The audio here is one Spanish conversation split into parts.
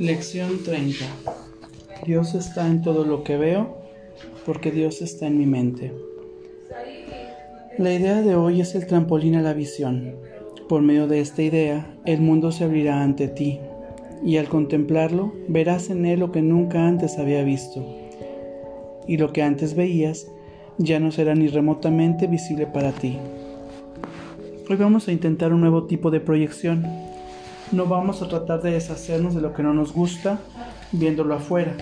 Lección 30. Dios está en todo lo que veo porque Dios está en mi mente. La idea de hoy es el trampolín a la visión. Por medio de esta idea, el mundo se abrirá ante ti y al contemplarlo verás en él lo que nunca antes había visto. Y lo que antes veías ya no será ni remotamente visible para ti. Hoy vamos a intentar un nuevo tipo de proyección no vamos a tratar de deshacernos de lo que no nos gusta viéndolo afuera.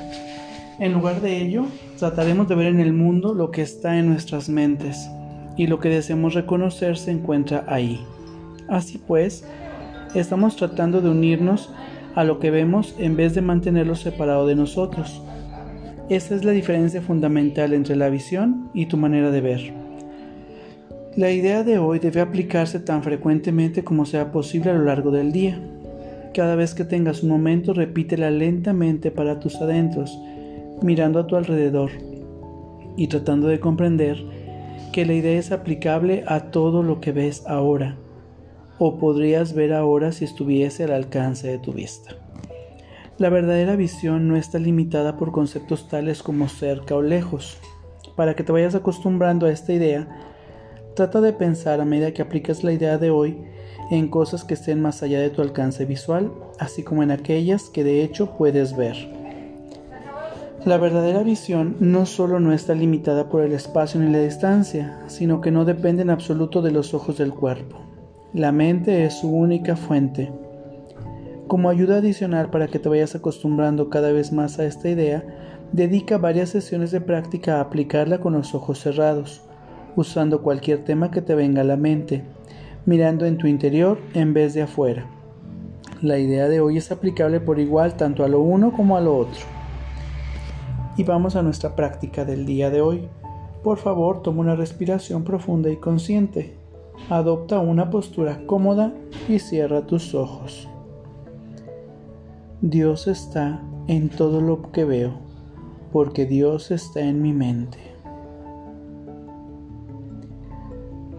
En lugar de ello, trataremos de ver en el mundo lo que está en nuestras mentes y lo que deseamos reconocer se encuentra ahí. Así pues, estamos tratando de unirnos a lo que vemos en vez de mantenerlo separado de nosotros. Esa es la diferencia fundamental entre la visión y tu manera de ver. La idea de hoy debe aplicarse tan frecuentemente como sea posible a lo largo del día. Cada vez que tengas un momento, repítela lentamente para tus adentros, mirando a tu alrededor y tratando de comprender que la idea es aplicable a todo lo que ves ahora, o podrías ver ahora si estuviese al alcance de tu vista. La verdadera visión no está limitada por conceptos tales como cerca o lejos. Para que te vayas acostumbrando a esta idea, trata de pensar a medida que aplicas la idea de hoy en cosas que estén más allá de tu alcance visual, así como en aquellas que de hecho puedes ver. La verdadera visión no solo no está limitada por el espacio ni la distancia, sino que no depende en absoluto de los ojos del cuerpo. La mente es su única fuente. Como ayuda adicional para que te vayas acostumbrando cada vez más a esta idea, dedica varias sesiones de práctica a aplicarla con los ojos cerrados, usando cualquier tema que te venga a la mente, mirando en tu interior en vez de afuera. La idea de hoy es aplicable por igual tanto a lo uno como a lo otro. Y vamos a nuestra práctica del día de hoy. Por favor, toma una respiración profunda y consciente. Adopta una postura cómoda y cierra tus ojos. Dios está en todo lo que veo, porque Dios está en mi mente.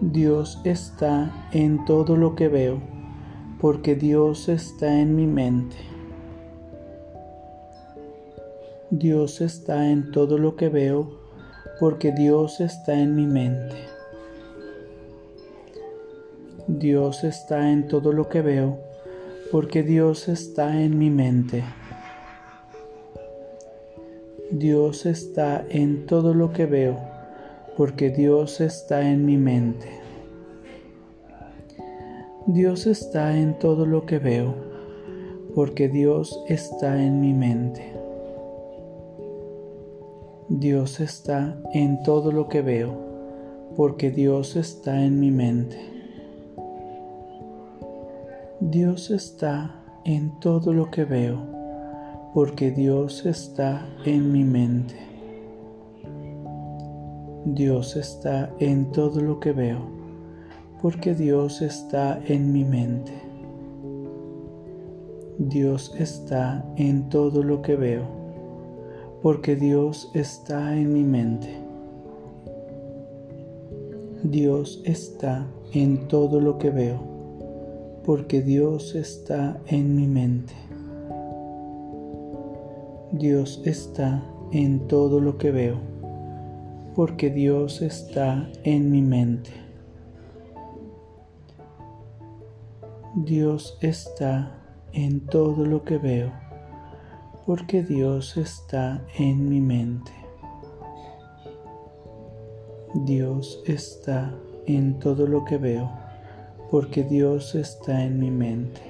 Dios está en todo lo que veo, porque Dios está en mi mente. Dios está en todo lo que veo, porque Dios está en mi mente. Dios está en todo lo que veo, porque Dios está en mi mente. Dios está en todo lo que veo porque Dios está en mi mente. Dios está en todo lo que veo, porque Dios está en mi mente. Dios está en todo lo que veo, porque Dios está en mi mente. Dios está en todo lo que veo, porque Dios está en mi mente. Dios está en todo lo que veo, porque Dios está en mi mente. Dios está en todo lo que veo, porque Dios está en mi mente. Dios está en todo lo que veo, porque Dios está en mi mente. Dios está en todo lo que veo porque Dios está en mi mente. Dios está en todo lo que veo, porque Dios está en mi mente. Dios está en todo lo que veo, porque Dios está en mi mente.